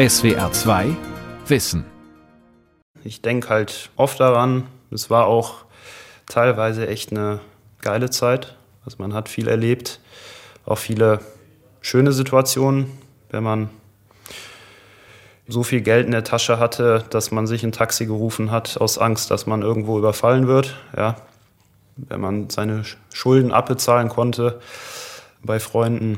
SWR 2 Wissen. Ich denke halt oft daran, es war auch teilweise echt eine geile Zeit. Also man hat viel erlebt, auch viele schöne Situationen, wenn man so viel Geld in der Tasche hatte, dass man sich ein Taxi gerufen hat aus Angst, dass man irgendwo überfallen wird. Ja, wenn man seine Schulden abbezahlen konnte bei Freunden,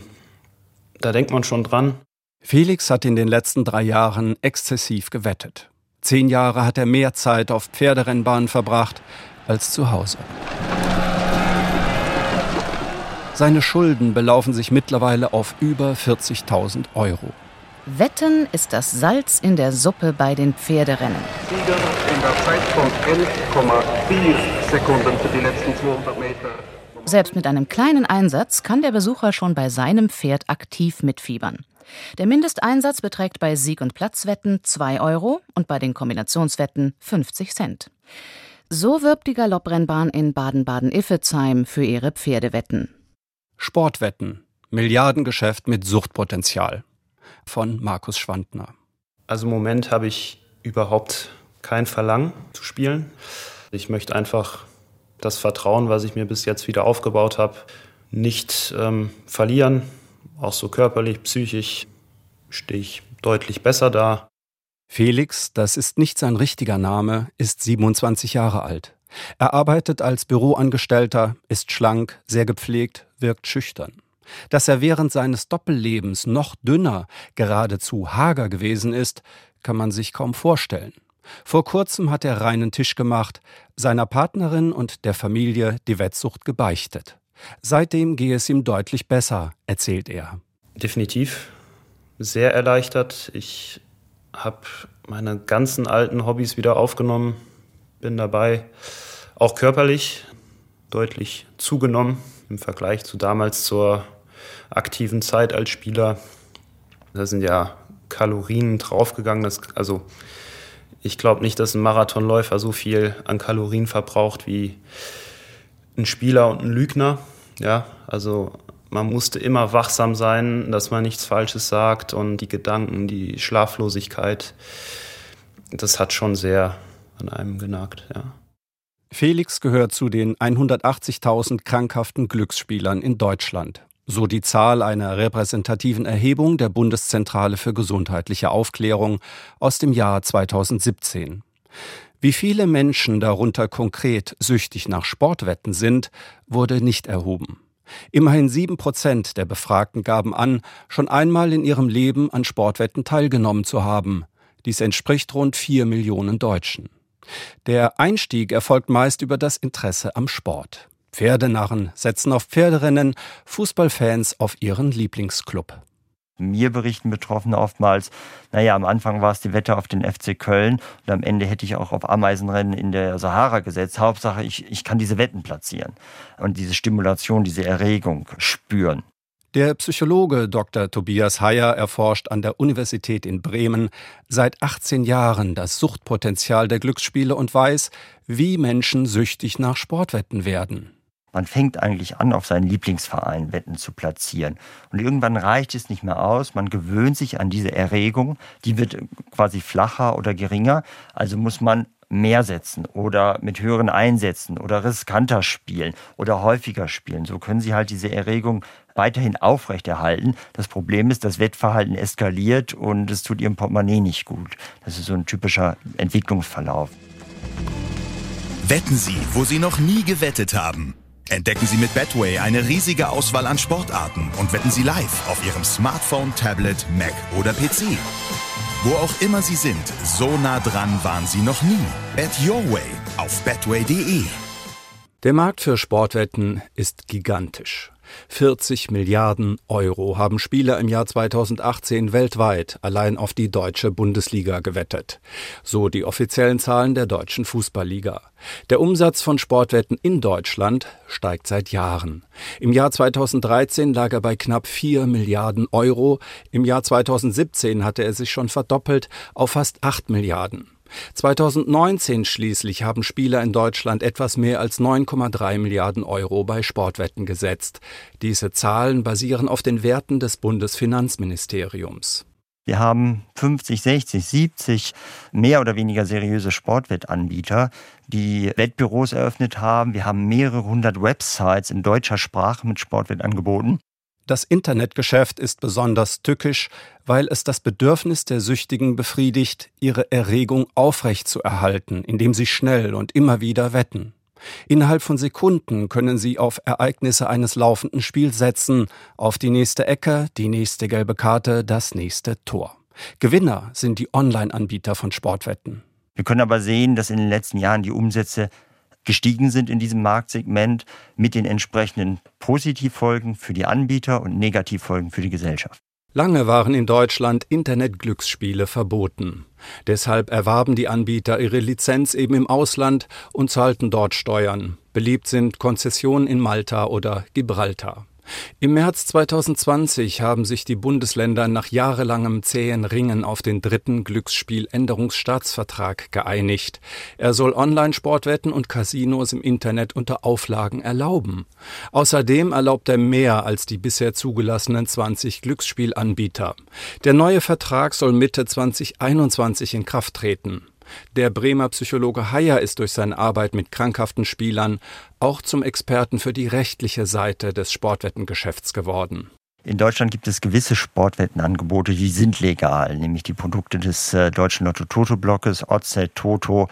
da denkt man schon dran. Felix hat in den letzten drei Jahren exzessiv gewettet. Zehn Jahre hat er mehr Zeit auf Pferderennbahnen verbracht als zu Hause. Seine Schulden belaufen sich mittlerweile auf über 40.000 Euro. Wetten ist das Salz in der Suppe bei den Pferderennen. Sieger in der Zeit von 11,4 Sekunden für die letzten 200 Meter. Selbst mit einem kleinen Einsatz kann der Besucher schon bei seinem Pferd aktiv mitfiebern. Der Mindesteinsatz beträgt bei Sieg- und Platzwetten 2 Euro und bei den Kombinationswetten 50 Cent. So wirbt die Galopprennbahn in Baden-Baden-Iffezheim für ihre Pferdewetten. Sportwetten. Milliardengeschäft mit Suchtpotenzial. Von Markus Schwandner. Also im Moment habe ich überhaupt kein Verlangen zu spielen. Ich möchte einfach das Vertrauen, was ich mir bis jetzt wieder aufgebaut habe, nicht ähm, verlieren. Auch so körperlich, psychisch stehe ich deutlich besser da. Felix, das ist nicht sein richtiger Name, ist 27 Jahre alt. Er arbeitet als Büroangestellter, ist schlank, sehr gepflegt, wirkt schüchtern. Dass er während seines Doppellebens noch dünner, geradezu hager gewesen ist, kann man sich kaum vorstellen. Vor kurzem hat er reinen Tisch gemacht, seiner Partnerin und der Familie die Wettsucht gebeichtet. Seitdem gehe es ihm deutlich besser, erzählt er. Definitiv sehr erleichtert. Ich habe meine ganzen alten Hobbys wieder aufgenommen, bin dabei, auch körperlich deutlich zugenommen im Vergleich zu damals zur aktiven Zeit als Spieler. Da sind ja Kalorien draufgegangen. Das, also ich glaube nicht, dass ein Marathonläufer so viel an Kalorien verbraucht wie ein Spieler und ein Lügner. Ja, also man musste immer wachsam sein, dass man nichts Falsches sagt und die Gedanken, die Schlaflosigkeit, das hat schon sehr an einem genagt, ja. Felix gehört zu den 180.000 krankhaften Glücksspielern in Deutschland. So die Zahl einer repräsentativen Erhebung der Bundeszentrale für gesundheitliche Aufklärung aus dem Jahr 2017. Wie viele Menschen darunter konkret süchtig nach Sportwetten sind, wurde nicht erhoben. Immerhin sieben Prozent der Befragten gaben an, schon einmal in ihrem Leben an Sportwetten teilgenommen zu haben. Dies entspricht rund vier Millionen Deutschen. Der Einstieg erfolgt meist über das Interesse am Sport. Pferdenarren setzen auf Pferderennen, Fußballfans auf ihren Lieblingsclub. Mir berichten Betroffene oftmals, naja, am Anfang war es die Wette auf den FC Köln und am Ende hätte ich auch auf Ameisenrennen in der Sahara gesetzt. Hauptsache, ich, ich kann diese Wetten platzieren und diese Stimulation, diese Erregung spüren. Der Psychologe Dr. Tobias Heyer erforscht an der Universität in Bremen seit 18 Jahren das Suchtpotenzial der Glücksspiele und weiß, wie Menschen süchtig nach Sportwetten werden. Man fängt eigentlich an, auf seinen Lieblingsverein Wetten zu platzieren. Und irgendwann reicht es nicht mehr aus. Man gewöhnt sich an diese Erregung. Die wird quasi flacher oder geringer. Also muss man mehr setzen oder mit höheren Einsätzen oder riskanter spielen oder häufiger spielen. So können Sie halt diese Erregung weiterhin aufrechterhalten. Das Problem ist, das Wettverhalten eskaliert und es tut Ihrem Portemonnaie nicht gut. Das ist so ein typischer Entwicklungsverlauf. Wetten Sie, wo Sie noch nie gewettet haben. Entdecken Sie mit Betway eine riesige Auswahl an Sportarten und wetten Sie live auf Ihrem Smartphone, Tablet, Mac oder PC. Wo auch immer Sie sind, so nah dran waren Sie noch nie. Bet Your Way auf betway.de. Der Markt für Sportwetten ist gigantisch. 40 Milliarden Euro haben Spieler im Jahr 2018 weltweit allein auf die deutsche Bundesliga gewettet. So die offiziellen Zahlen der deutschen Fußballliga. Der Umsatz von Sportwetten in Deutschland steigt seit Jahren. Im Jahr 2013 lag er bei knapp 4 Milliarden Euro. Im Jahr 2017 hatte er sich schon verdoppelt auf fast 8 Milliarden. 2019 schließlich haben Spieler in Deutschland etwas mehr als 9,3 Milliarden Euro bei Sportwetten gesetzt. Diese Zahlen basieren auf den Werten des Bundesfinanzministeriums. Wir haben 50, 60, 70 mehr oder weniger seriöse Sportwettanbieter, die Wettbüros eröffnet haben. Wir haben mehrere hundert Websites in deutscher Sprache mit Sportwettangeboten. Das Internetgeschäft ist besonders tückisch, weil es das Bedürfnis der Süchtigen befriedigt, ihre Erregung aufrechtzuerhalten, indem sie schnell und immer wieder wetten. Innerhalb von Sekunden können Sie auf Ereignisse eines laufenden Spiels setzen, auf die nächste Ecke, die nächste gelbe Karte, das nächste Tor. Gewinner sind die Online-Anbieter von Sportwetten. Wir können aber sehen, dass in den letzten Jahren die Umsätze gestiegen sind in diesem Marktsegment mit den entsprechenden Positivfolgen für die Anbieter und Negativfolgen für die Gesellschaft. Lange waren in Deutschland Internetglücksspiele verboten. Deshalb erwarben die Anbieter ihre Lizenz eben im Ausland und zahlten dort Steuern. Beliebt sind Konzessionen in Malta oder Gibraltar. Im März 2020 haben sich die Bundesländer nach jahrelangem zähen Ringen auf den dritten Glücksspieländerungsstaatsvertrag geeinigt. Er soll Online-Sportwetten und Casinos im Internet unter Auflagen erlauben. Außerdem erlaubt er mehr als die bisher zugelassenen 20 Glücksspielanbieter. Der neue Vertrag soll Mitte 2021 in Kraft treten. Der Bremer Psychologe Heyer ist durch seine Arbeit mit krankhaften Spielern auch zum Experten für die rechtliche Seite des Sportwettengeschäfts geworden. In Deutschland gibt es gewisse Sportwettenangebote, die sind legal, nämlich die Produkte des äh, deutschen Lotto-Toto-Blockes, Oddset, Toto.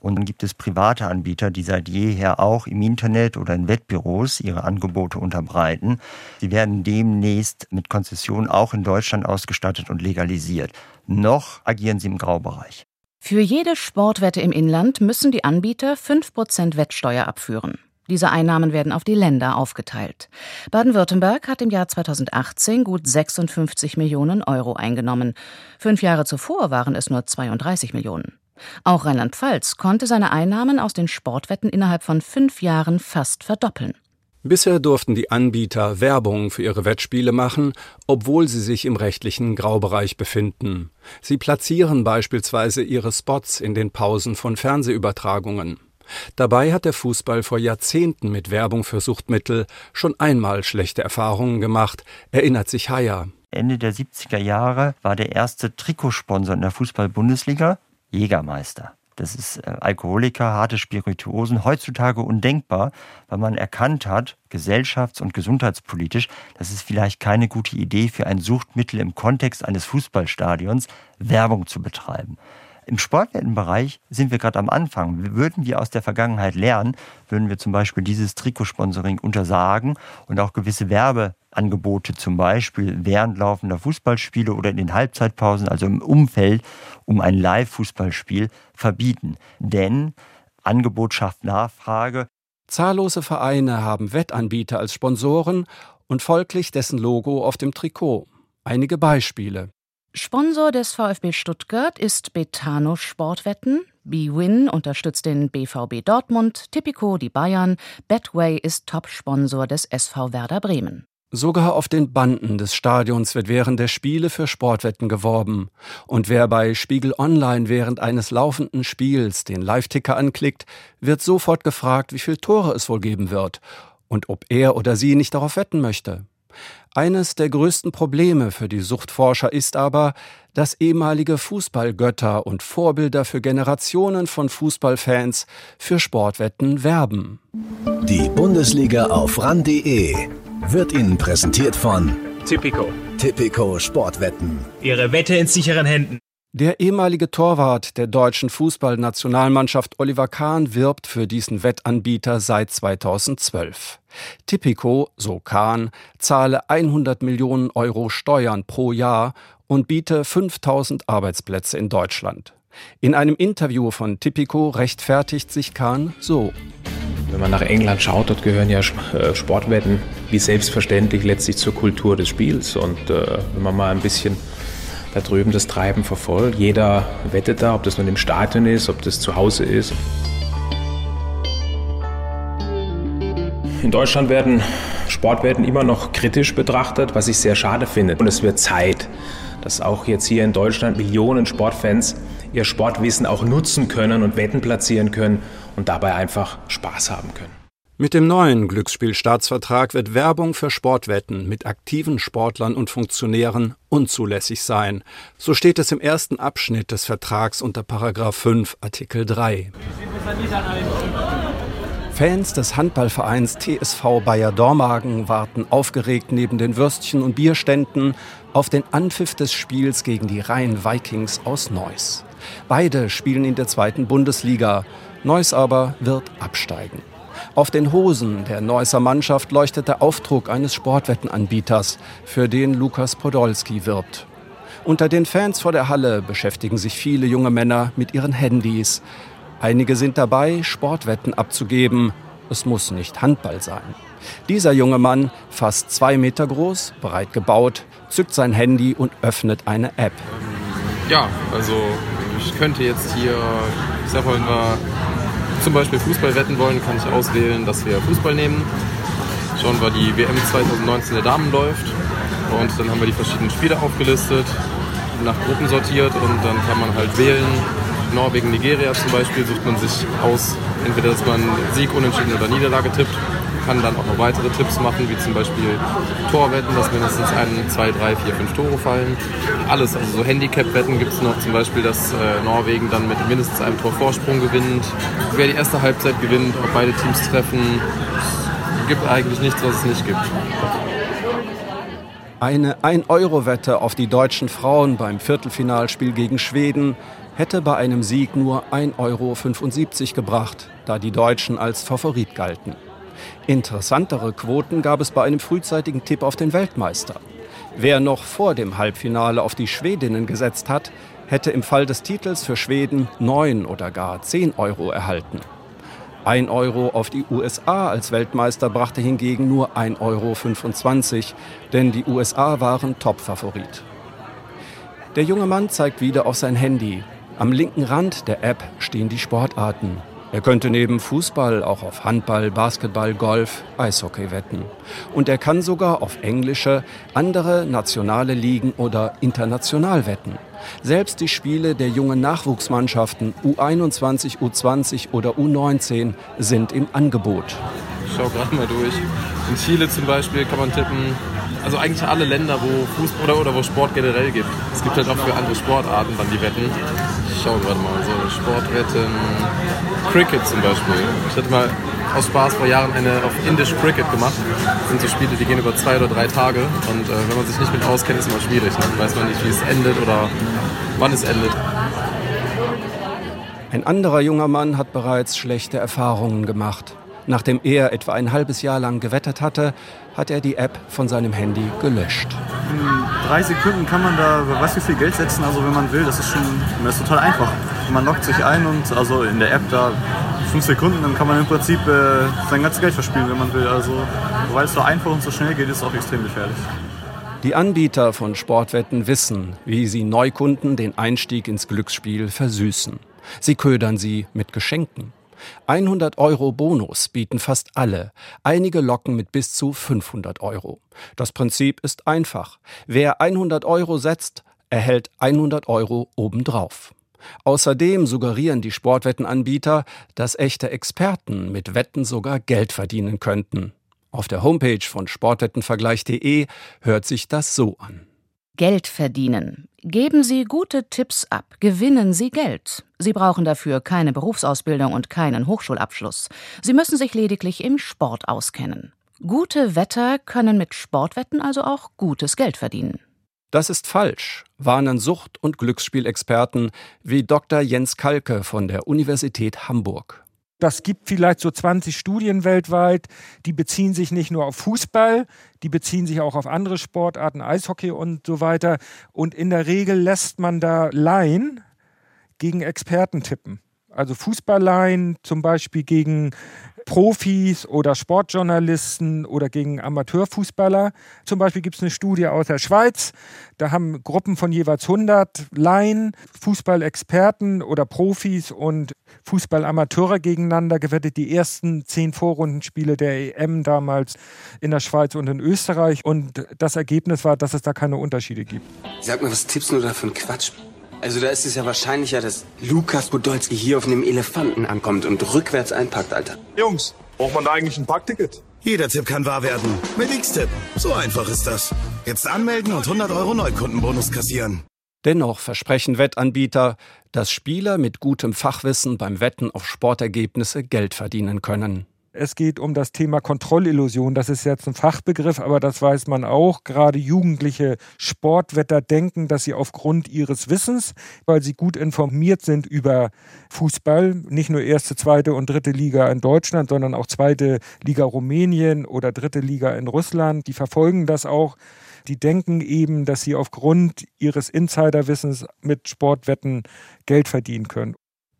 Und dann gibt es private Anbieter, die seit jeher auch im Internet oder in Wettbüros ihre Angebote unterbreiten. Sie werden demnächst mit Konzessionen auch in Deutschland ausgestattet und legalisiert. Noch agieren sie im Graubereich. Für jede Sportwette im Inland müssen die Anbieter 5% Wettsteuer abführen. Diese Einnahmen werden auf die Länder aufgeteilt. Baden-Württemberg hat im Jahr 2018 gut 56 Millionen Euro eingenommen. Fünf Jahre zuvor waren es nur 32 Millionen. Auch Rheinland-Pfalz konnte seine Einnahmen aus den Sportwetten innerhalb von fünf Jahren fast verdoppeln. Bisher durften die Anbieter Werbung für ihre Wettspiele machen, obwohl sie sich im rechtlichen Graubereich befinden. Sie platzieren beispielsweise ihre Spots in den Pausen von Fernsehübertragungen. Dabei hat der Fußball vor Jahrzehnten mit Werbung für Suchtmittel schon einmal schlechte Erfahrungen gemacht, erinnert sich Heyer. Ende der 70er Jahre war der erste Trikotsponsor in der Fußball-Bundesliga Jägermeister. Das ist äh, Alkoholiker, harte Spirituosen, heutzutage undenkbar, weil man erkannt hat, gesellschafts- und gesundheitspolitisch, dass es vielleicht keine gute Idee für ein Suchtmittel im Kontext eines Fußballstadions Werbung zu betreiben. Im Sportwettenbereich sind wir gerade am Anfang. Würden wir aus der Vergangenheit lernen, würden wir zum Beispiel dieses Trikotsponsoring untersagen und auch gewisse Werbeangebote zum Beispiel während laufender Fußballspiele oder in den Halbzeitpausen, also im Umfeld um ein Live-Fußballspiel, verbieten. Denn Angebot schafft Nachfrage. Zahllose Vereine haben Wettanbieter als Sponsoren und folglich dessen Logo auf dem Trikot. Einige Beispiele. Sponsor des VfB Stuttgart ist Betano Sportwetten. BWin unterstützt den BVB Dortmund, Tipico die Bayern, Betway ist Top-Sponsor des SV Werder Bremen. Sogar auf den Banden des Stadions wird während der Spiele für Sportwetten geworben. Und wer bei Spiegel Online während eines laufenden Spiels den Live-Ticker anklickt, wird sofort gefragt, wie viele Tore es wohl geben wird und ob er oder sie nicht darauf wetten möchte. Eines der größten Probleme für die Suchtforscher ist aber, dass ehemalige Fußballgötter und Vorbilder für Generationen von Fußballfans für Sportwetten werben. Die Bundesliga auf ran.de wird Ihnen präsentiert von Tipico. Tipico Sportwetten. Ihre Wette in sicheren Händen. Der ehemalige Torwart der deutschen Fußballnationalmannschaft Oliver Kahn wirbt für diesen Wettanbieter seit 2012. Tipico, so Kahn, zahle 100 Millionen Euro Steuern pro Jahr und biete 5000 Arbeitsplätze in Deutschland. In einem Interview von Tipico rechtfertigt sich Kahn so. Wenn man nach England schaut, dort gehören ja äh, Sportwetten wie selbstverständlich letztlich zur Kultur des Spiels. Und äh, wenn man mal ein bisschen da drüben das Treiben verfolgt. Jeder wettet da, ob das nun im Stadion ist, ob das zu Hause ist. In Deutschland werden Sportwetten immer noch kritisch betrachtet, was ich sehr schade finde. Und es wird Zeit, dass auch jetzt hier in Deutschland Millionen Sportfans ihr Sportwissen auch nutzen können und Wetten platzieren können und dabei einfach Spaß haben können. Mit dem neuen Glücksspielstaatsvertrag wird Werbung für Sportwetten mit aktiven Sportlern und Funktionären unzulässig sein. So steht es im ersten Abschnitt des Vertrags unter Paragraph 5 Artikel 3. Fans des Handballvereins TSV Bayer Dormagen warten aufgeregt neben den Würstchen und Bierständen auf den Anpfiff des Spiels gegen die Rhein Vikings aus Neuss. Beide spielen in der zweiten Bundesliga. Neuss aber wird absteigen. Auf den Hosen der Neusser Mannschaft leuchtet der Aufdruck eines Sportwettenanbieters, für den Lukas Podolski wirbt. Unter den Fans vor der Halle beschäftigen sich viele junge Männer mit ihren Handys. Einige sind dabei, Sportwetten abzugeben. Es muss nicht Handball sein. Dieser junge Mann, fast zwei Meter groß, breit gebaut, zückt sein Handy und öffnet eine App. Ja, also ich könnte jetzt hier, ich sag mal, zum Beispiel Fußball wetten wollen, kann ich auswählen, dass wir Fußball nehmen. Schauen wir, die WM 2019 der Damen läuft. Und dann haben wir die verschiedenen Spiele aufgelistet, nach Gruppen sortiert und dann kann man halt wählen. Norwegen, Nigeria zum Beispiel sucht man sich aus, entweder dass man Sieg, Unentschieden oder Niederlage tippt kann dann auch noch weitere Tipps machen, wie zum Beispiel Torwetten, dass mindestens ein, zwei, drei, vier, fünf Tore fallen. Alles, also so Handicap-Wetten gibt es noch, zum Beispiel, dass äh, Norwegen dann mit mindestens einem Tor Vorsprung gewinnt, wer die erste Halbzeit gewinnt, ob beide Teams treffen. Gibt eigentlich nichts, was es nicht gibt. Eine 1-Euro-Wette auf die deutschen Frauen beim Viertelfinalspiel gegen Schweden hätte bei einem Sieg nur 1,75 Euro gebracht, da die Deutschen als Favorit galten. Interessantere Quoten gab es bei einem frühzeitigen Tipp auf den Weltmeister. Wer noch vor dem Halbfinale auf die Schwedinnen gesetzt hat, hätte im Fall des Titels für Schweden 9 oder gar 10 Euro erhalten. 1 Euro auf die USA als Weltmeister brachte hingegen nur 1,25 Euro, denn die USA waren Topfavorit. Der junge Mann zeigt wieder auf sein Handy. Am linken Rand der App stehen die Sportarten. Er könnte neben Fußball auch auf Handball, Basketball, Golf, Eishockey wetten. Und er kann sogar auf englische, andere nationale Ligen oder international wetten. Selbst die Spiele der jungen Nachwuchsmannschaften U21, U20 oder U19 sind im Angebot. Ich schaue gerade mal durch. In Chile zum Beispiel kann man tippen, also eigentlich alle Länder, wo Fußball oder, oder wo Sport generell gibt. Es gibt halt auch für andere Sportarten dann die Wetten. Ich schaue gerade mal, so Sportwetten, Cricket zum Beispiel. Ich hatte mal aus Spaß vor Jahren eine auf Indisch Cricket gemacht. Das sind so Spiele, die gehen über zwei oder drei Tage. Und äh, wenn man sich nicht mit auskennt, ist es immer schwierig. Ne? Dann weiß man nicht, wie es endet oder wann es endet. Ein anderer junger Mann hat bereits schlechte Erfahrungen gemacht. Nachdem er etwa ein halbes Jahr lang gewettet hatte, hat er die App von seinem Handy gelöscht. In drei Sekunden kann man da was wie viel Geld setzen, also wenn man will, das ist schon das ist total einfach. Man loggt sich ein und also in der App da fünf Sekunden, dann kann man im Prinzip äh, sein ganzes Geld verspielen, wenn man will. Also weil es so einfach und so schnell geht, ist es auch extrem gefährlich. Die Anbieter von Sportwetten wissen, wie sie Neukunden den Einstieg ins Glücksspiel versüßen. Sie ködern sie mit Geschenken. 100 Euro Bonus bieten fast alle. Einige locken mit bis zu 500 Euro. Das Prinzip ist einfach. Wer 100 Euro setzt, erhält 100 Euro obendrauf. Außerdem suggerieren die Sportwettenanbieter, dass echte Experten mit Wetten sogar Geld verdienen könnten. Auf der Homepage von sportwettenvergleich.de hört sich das so an. Geld verdienen. Geben Sie gute Tipps ab, gewinnen Sie Geld. Sie brauchen dafür keine Berufsausbildung und keinen Hochschulabschluss. Sie müssen sich lediglich im Sport auskennen. Gute Wetter können mit Sportwetten also auch gutes Geld verdienen. Das ist falsch, warnen Sucht- und Glücksspielexperten wie Dr. Jens Kalke von der Universität Hamburg. Das gibt vielleicht so 20 Studien weltweit, die beziehen sich nicht nur auf Fußball, die beziehen sich auch auf andere Sportarten, Eishockey und so weiter. Und in der Regel lässt man da Laien gegen Experten tippen. Also Fußballleien zum Beispiel gegen Profis oder Sportjournalisten oder gegen Amateurfußballer. Zum Beispiel gibt es eine Studie aus der Schweiz. Da haben Gruppen von jeweils 100 Laien, Fußballexperten oder Profis und Fußballamateure gegeneinander gewettet. Die ersten zehn Vorrundenspiele der EM damals in der Schweiz und in Österreich. Und das Ergebnis war, dass es da keine Unterschiede gibt. Sag mal, was tippst du da für ein Quatsch? Also da ist es ja wahrscheinlicher, dass Lukas Podolski hier auf einem Elefanten ankommt und rückwärts einpackt, Alter. Jungs, Braucht man da eigentlich ein Parkticket? Jeder Tipp kann wahr werden. Mit X-Tipp. So einfach ist das. Jetzt anmelden und 100 Euro Neukundenbonus kassieren. Dennoch versprechen Wettanbieter, dass Spieler mit gutem Fachwissen beim Wetten auf Sportergebnisse Geld verdienen können. Es geht um das Thema Kontrollillusion. Das ist jetzt ein Fachbegriff, aber das weiß man auch. Gerade jugendliche Sportwetter denken, dass sie aufgrund ihres Wissens, weil sie gut informiert sind über Fußball, nicht nur erste, zweite und dritte Liga in Deutschland, sondern auch zweite Liga Rumänien oder dritte Liga in Russland, die verfolgen das auch. Die denken eben, dass sie aufgrund ihres Insiderwissens mit Sportwetten Geld verdienen können.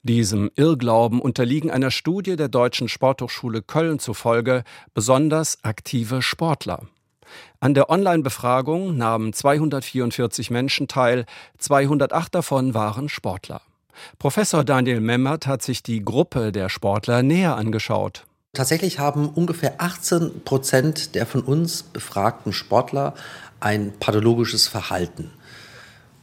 Diesem Irrglauben unterliegen einer Studie der Deutschen Sporthochschule Köln zufolge besonders aktive Sportler. An der Online-Befragung nahmen 244 Menschen teil, 208 davon waren Sportler. Professor Daniel Memmert hat sich die Gruppe der Sportler näher angeschaut. Tatsächlich haben ungefähr 18 Prozent der von uns befragten Sportler ein pathologisches Verhalten.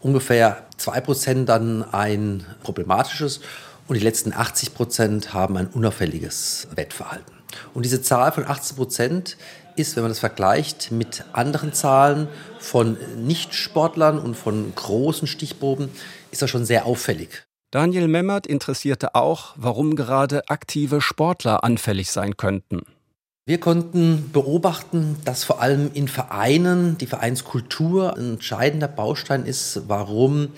Ungefähr 2 Prozent dann ein problematisches und die letzten 80 Prozent haben ein unauffälliges Wettverhalten. Und diese Zahl von 18 Prozent ist, wenn man das vergleicht mit anderen Zahlen von Nichtsportlern und von großen Stichproben, ist das schon sehr auffällig. Daniel Memmert interessierte auch, warum gerade aktive Sportler anfällig sein könnten. Wir konnten beobachten, dass vor allem in Vereinen die Vereinskultur ein entscheidender Baustein ist, warum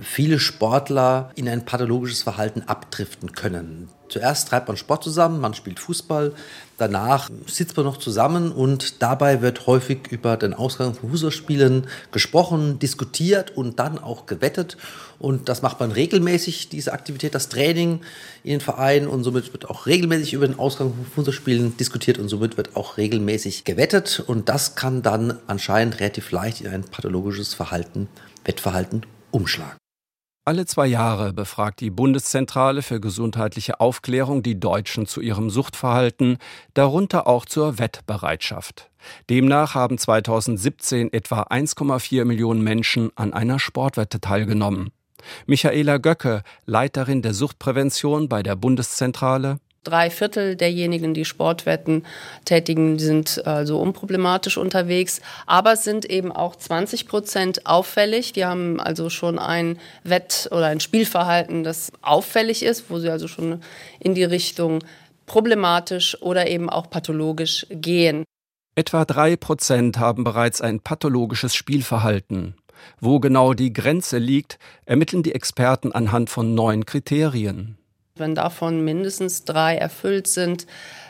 viele Sportler in ein pathologisches Verhalten abdriften können. Zuerst treibt man Sport zusammen, man spielt Fußball, danach sitzt man noch zusammen und dabei wird häufig über den Ausgang von Fußballspielen gesprochen, diskutiert und dann auch gewettet. Und das macht man regelmäßig, diese Aktivität, das Training in den Vereinen und somit wird auch regelmäßig über den Ausgang von Fußballspielen diskutiert und somit wird auch regelmäßig gewettet. Und das kann dann anscheinend relativ leicht in ein pathologisches Verhalten, Wettverhalten umschlagen. Alle zwei Jahre befragt die Bundeszentrale für gesundheitliche Aufklärung die Deutschen zu ihrem Suchtverhalten, darunter auch zur Wettbereitschaft. Demnach haben 2017 etwa 1,4 Millionen Menschen an einer Sportwette teilgenommen. Michaela Göcke, Leiterin der Suchtprävention bei der Bundeszentrale, Drei Viertel derjenigen, die Sportwetten tätigen, sind also unproblematisch unterwegs. Aber es sind eben auch 20 Prozent auffällig. Die haben also schon ein Wett- oder ein Spielverhalten, das auffällig ist, wo sie also schon in die Richtung problematisch oder eben auch pathologisch gehen. Etwa drei Prozent haben bereits ein pathologisches Spielverhalten. Wo genau die Grenze liegt, ermitteln die Experten anhand von neun Kriterien. Wenn davon mindestens drei erfüllt sind,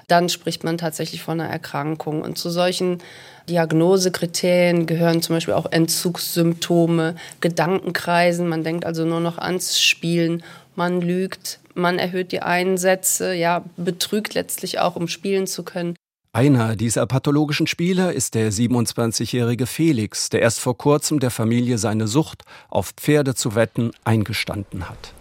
dann spricht man tatsächlich von einer Erkrankung. Und zu solchen Diagnosekriterien gehören zum Beispiel auch Entzugssymptome, Gedankenkreisen. Man denkt also nur noch ans Spielen, man lügt, man erhöht die Einsätze, ja, betrügt letztlich auch, um spielen zu können. Einer dieser pathologischen Spieler ist der 27-jährige Felix, der erst vor kurzem der Familie seine Sucht, auf Pferde zu wetten, eingestanden hat.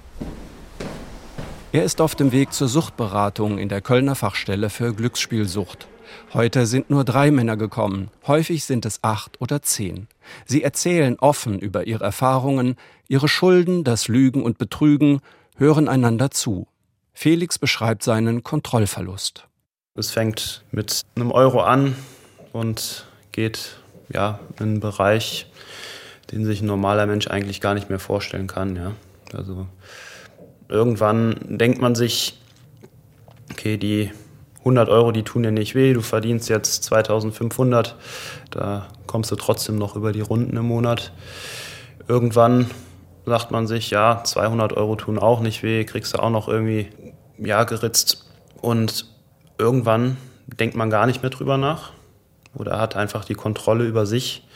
Er ist auf dem Weg zur Suchtberatung in der Kölner Fachstelle für Glücksspielsucht. Heute sind nur drei Männer gekommen, häufig sind es acht oder zehn. Sie erzählen offen über ihre Erfahrungen, ihre Schulden, das Lügen und Betrügen, hören einander zu. Felix beschreibt seinen Kontrollverlust. Es fängt mit einem Euro an und geht ja in einen Bereich, den sich ein normaler Mensch eigentlich gar nicht mehr vorstellen kann. Ja. Also irgendwann denkt man sich, okay, die 100 Euro, die tun dir nicht weh, du verdienst jetzt 2500, da kommst du trotzdem noch über die Runden im Monat. Irgendwann sagt man sich, ja, 200 Euro tun auch nicht weh, kriegst du auch noch irgendwie, ja, geritzt. Und irgendwann denkt man gar nicht mehr drüber nach oder hat einfach die Kontrolle über sich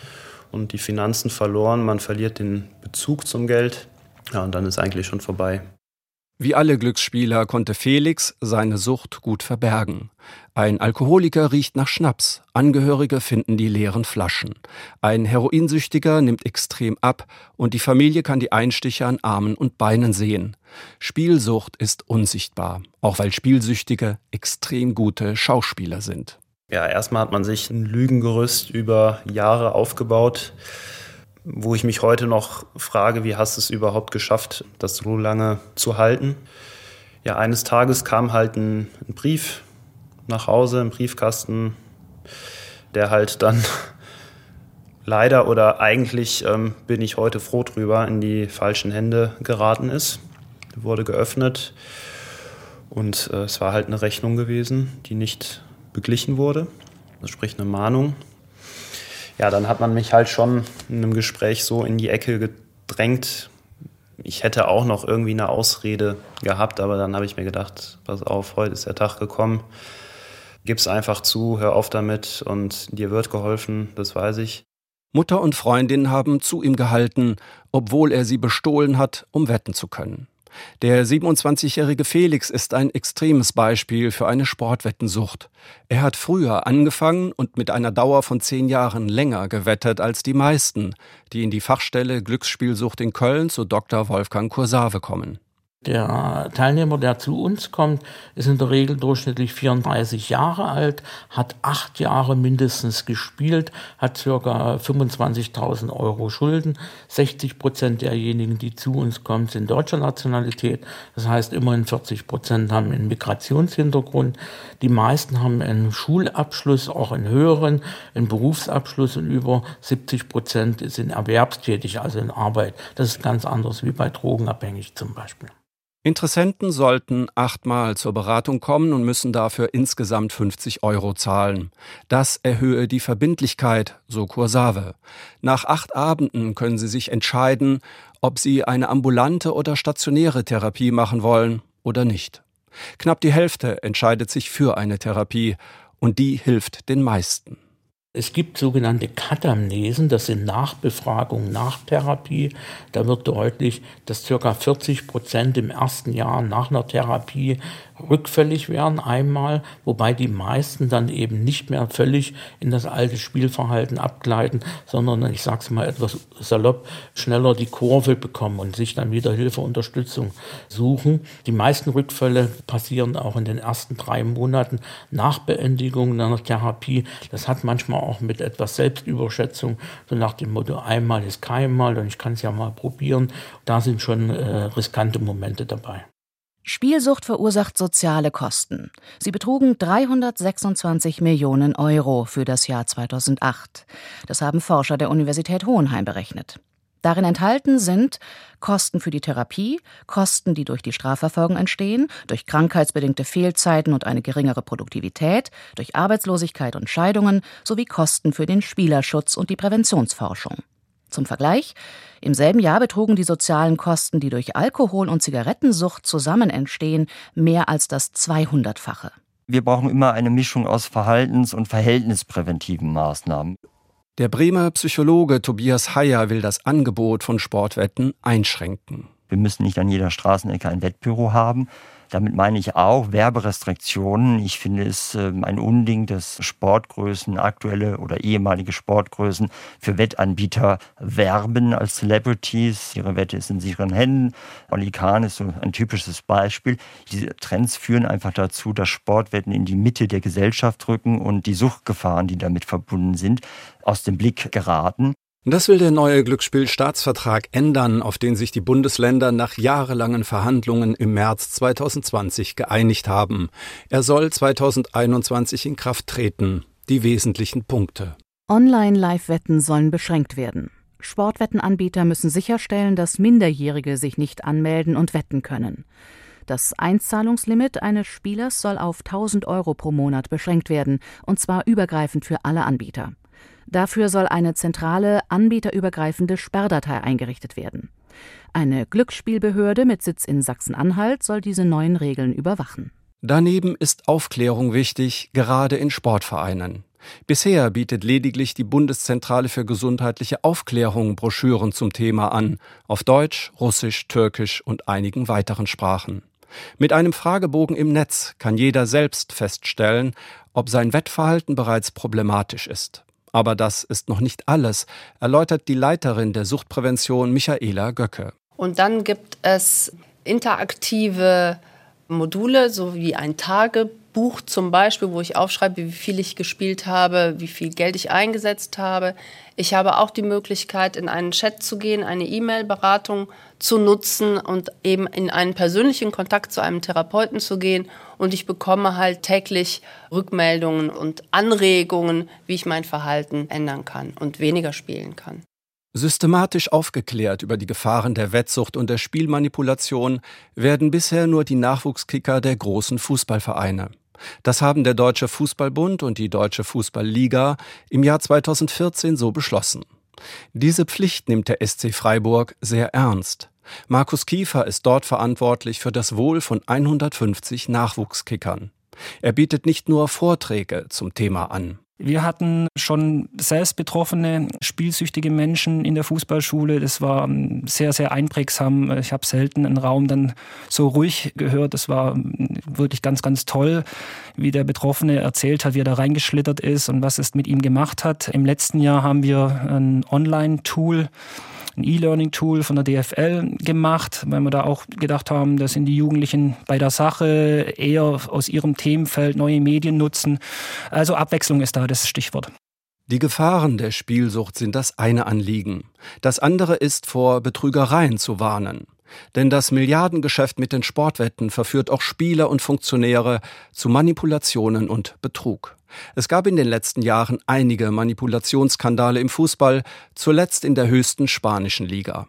und die Finanzen verloren, man verliert den Bezug zum Geld. Ja, und dann ist eigentlich schon vorbei. Wie alle Glücksspieler konnte Felix seine Sucht gut verbergen. Ein Alkoholiker riecht nach Schnaps, Angehörige finden die leeren Flaschen. Ein Heroinsüchtiger nimmt extrem ab und die Familie kann die Einstiche an Armen und Beinen sehen. Spielsucht ist unsichtbar, auch weil Spielsüchtige extrem gute Schauspieler sind. Ja, erstmal hat man sich ein Lügengerüst über Jahre aufgebaut wo ich mich heute noch frage, wie hast du es überhaupt geschafft, das so lange zu halten? Ja, eines Tages kam halt ein, ein Brief nach Hause im Briefkasten, der halt dann leider oder eigentlich ähm, bin ich heute froh drüber, in die falschen Hände geraten ist. Wurde geöffnet und äh, es war halt eine Rechnung gewesen, die nicht beglichen wurde. Das spricht eine Mahnung. Ja, dann hat man mich halt schon in einem Gespräch so in die Ecke gedrängt. Ich hätte auch noch irgendwie eine Ausrede gehabt, aber dann habe ich mir gedacht, pass auf, heute ist der Tag gekommen. Gib's einfach zu, hör auf damit und dir wird geholfen, das weiß ich. Mutter und Freundin haben zu ihm gehalten, obwohl er sie bestohlen hat, um wetten zu können. Der 27-jährige Felix ist ein extremes Beispiel für eine Sportwettensucht. Er hat früher angefangen und mit einer Dauer von zehn Jahren länger gewettet als die meisten, die in die Fachstelle Glücksspielsucht in Köln zu Dr. Wolfgang Kursave kommen. Der Teilnehmer, der zu uns kommt, ist in der Regel durchschnittlich 34 Jahre alt, hat acht Jahre mindestens gespielt, hat circa 25.000 Euro Schulden. 60 Prozent derjenigen, die zu uns kommen, sind deutscher Nationalität. Das heißt, immerhin 40 Prozent haben einen Migrationshintergrund. Die meisten haben einen Schulabschluss, auch einen höheren, einen Berufsabschluss und über 70 Prozent sind erwerbstätig, also in Arbeit. Das ist ganz anders wie bei drogenabhängig zum Beispiel. Interessenten sollten achtmal zur Beratung kommen und müssen dafür insgesamt 50 Euro zahlen. Das erhöhe die Verbindlichkeit, so Kursave. Nach acht Abenden können Sie sich entscheiden, ob Sie eine ambulante oder stationäre Therapie machen wollen oder nicht. Knapp die Hälfte entscheidet sich für eine Therapie und die hilft den meisten. Es gibt sogenannte Katamnesen, das sind Nachbefragungen nach Therapie. Da wird deutlich, dass ca. 40 Prozent im ersten Jahr nach einer Therapie rückfällig werden einmal, wobei die meisten dann eben nicht mehr völlig in das alte Spielverhalten abgleiten, sondern ich sag's mal etwas salopp, schneller die Kurve bekommen und sich dann wieder Hilfe, Unterstützung suchen. Die meisten Rückfälle passieren auch in den ersten drei Monaten nach Beendigung einer Therapie. Das hat manchmal auch mit etwas Selbstüberschätzung, so nach dem Motto, einmal ist keinmal und ich kann es ja mal probieren. Da sind schon äh, riskante Momente dabei. Spielsucht verursacht soziale Kosten. Sie betrugen 326 Millionen Euro für das Jahr 2008. Das haben Forscher der Universität Hohenheim berechnet. Darin enthalten sind Kosten für die Therapie, Kosten, die durch die Strafverfolgung entstehen, durch krankheitsbedingte Fehlzeiten und eine geringere Produktivität, durch Arbeitslosigkeit und Scheidungen sowie Kosten für den Spielerschutz und die Präventionsforschung. Zum Vergleich, im selben Jahr betrugen die sozialen Kosten, die durch Alkohol- und Zigarettensucht zusammen entstehen, mehr als das 200-fache. Wir brauchen immer eine Mischung aus verhaltens- und verhältnispräventiven Maßnahmen. Der Bremer Psychologe Tobias Heyer will das Angebot von Sportwetten einschränken. Wir müssen nicht an jeder Straßenecke ein Wettbüro haben. Damit meine ich auch Werberestriktionen. Ich finde es ähm, ein Unding, dass Sportgrößen, aktuelle oder ehemalige Sportgrößen für Wettanbieter werben als Celebrities. Ihre Wette ist in sicheren Händen. Oli Kahn ist so ein typisches Beispiel. Diese Trends führen einfach dazu, dass Sportwetten in die Mitte der Gesellschaft rücken und die Suchtgefahren, die damit verbunden sind, aus dem Blick geraten. Das will der neue Glücksspielstaatsvertrag ändern, auf den sich die Bundesländer nach jahrelangen Verhandlungen im März 2020 geeinigt haben. Er soll 2021 in Kraft treten. Die wesentlichen Punkte. Online-Live-Wetten sollen beschränkt werden. Sportwettenanbieter müssen sicherstellen, dass Minderjährige sich nicht anmelden und wetten können. Das Einzahlungslimit eines Spielers soll auf 1000 Euro pro Monat beschränkt werden, und zwar übergreifend für alle Anbieter. Dafür soll eine zentrale, anbieterübergreifende Sperrdatei eingerichtet werden. Eine Glücksspielbehörde mit Sitz in Sachsen-Anhalt soll diese neuen Regeln überwachen. Daneben ist Aufklärung wichtig, gerade in Sportvereinen. Bisher bietet lediglich die Bundeszentrale für gesundheitliche Aufklärung Broschüren zum Thema an, auf Deutsch, Russisch, Türkisch und einigen weiteren Sprachen. Mit einem Fragebogen im Netz kann jeder selbst feststellen, ob sein Wettverhalten bereits problematisch ist. Aber das ist noch nicht alles, erläutert die Leiterin der Suchtprävention Michaela Göcke. Und dann gibt es interaktive Module, so wie ein Tagebuch Buch zum Beispiel, wo ich aufschreibe, wie viel ich gespielt habe, wie viel Geld ich eingesetzt habe. Ich habe auch die Möglichkeit, in einen Chat zu gehen, eine E-Mail-Beratung zu nutzen und eben in einen persönlichen Kontakt zu einem Therapeuten zu gehen. Und ich bekomme halt täglich Rückmeldungen und Anregungen, wie ich mein Verhalten ändern kann und weniger spielen kann. Systematisch aufgeklärt über die Gefahren der Wettsucht und der Spielmanipulation werden bisher nur die Nachwuchskicker der großen Fußballvereine. Das haben der Deutsche Fußballbund und die Deutsche Fußballliga im Jahr 2014 so beschlossen. Diese Pflicht nimmt der SC Freiburg sehr ernst. Markus Kiefer ist dort verantwortlich für das Wohl von 150 Nachwuchskickern. Er bietet nicht nur Vorträge zum Thema an. Wir hatten schon selbst betroffene, spielsüchtige Menschen in der Fußballschule. Das war ähm, sehr, sehr einprägsam. Ich habe selten einen Raum dann so ruhig gehört. Das war ähm, wirklich ganz, ganz toll, wie der Betroffene erzählt hat, wie er da reingeschlittert ist und was es mit ihm gemacht hat. Im letzten Jahr haben wir ein Online-Tool ein E-Learning-Tool von der DFL gemacht, weil wir da auch gedacht haben, da sind die Jugendlichen bei der Sache eher aus ihrem Themenfeld neue Medien nutzen. Also Abwechslung ist da das Stichwort. Die Gefahren der Spielsucht sind das eine Anliegen. Das andere ist, vor Betrügereien zu warnen. Denn das Milliardengeschäft mit den Sportwetten verführt auch Spieler und Funktionäre zu Manipulationen und Betrug. Es gab in den letzten Jahren einige Manipulationsskandale im Fußball, zuletzt in der höchsten spanischen Liga.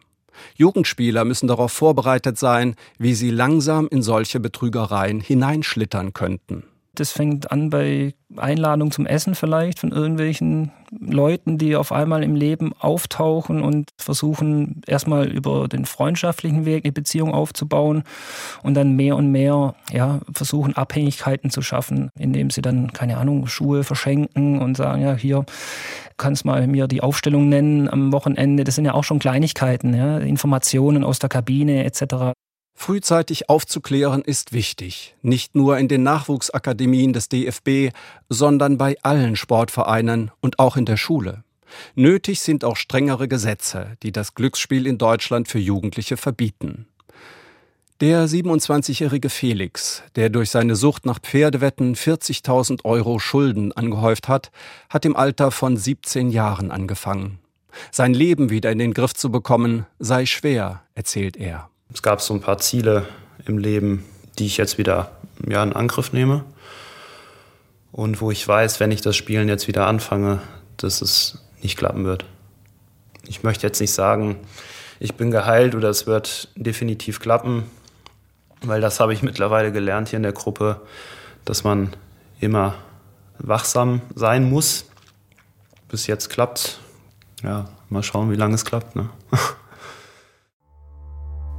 Jugendspieler müssen darauf vorbereitet sein, wie sie langsam in solche Betrügereien hineinschlittern könnten. Das fängt an bei Einladung zum Essen vielleicht von irgendwelchen Leuten, die auf einmal im Leben auftauchen und versuchen erstmal über den freundschaftlichen Weg eine Beziehung aufzubauen und dann mehr und mehr ja, versuchen Abhängigkeiten zu schaffen, indem sie dann, keine Ahnung, Schuhe verschenken und sagen, ja, hier kannst mal mir die Aufstellung nennen am Wochenende. Das sind ja auch schon Kleinigkeiten, ja, Informationen aus der Kabine etc. Frühzeitig aufzuklären ist wichtig, nicht nur in den Nachwuchsakademien des DFB, sondern bei allen Sportvereinen und auch in der Schule. Nötig sind auch strengere Gesetze, die das Glücksspiel in Deutschland für Jugendliche verbieten. Der 27-jährige Felix, der durch seine Sucht nach Pferdewetten 40.000 Euro Schulden angehäuft hat, hat im Alter von 17 Jahren angefangen. Sein Leben wieder in den Griff zu bekommen, sei schwer, erzählt er. Es gab so ein paar Ziele im Leben, die ich jetzt wieder ja, in Angriff nehme. Und wo ich weiß, wenn ich das Spielen jetzt wieder anfange, dass es nicht klappen wird. Ich möchte jetzt nicht sagen, ich bin geheilt oder es wird definitiv klappen, weil das habe ich mittlerweile gelernt hier in der Gruppe, dass man immer wachsam sein muss. Bis jetzt klappt. Ja, mal schauen, wie lange es klappt. Ne?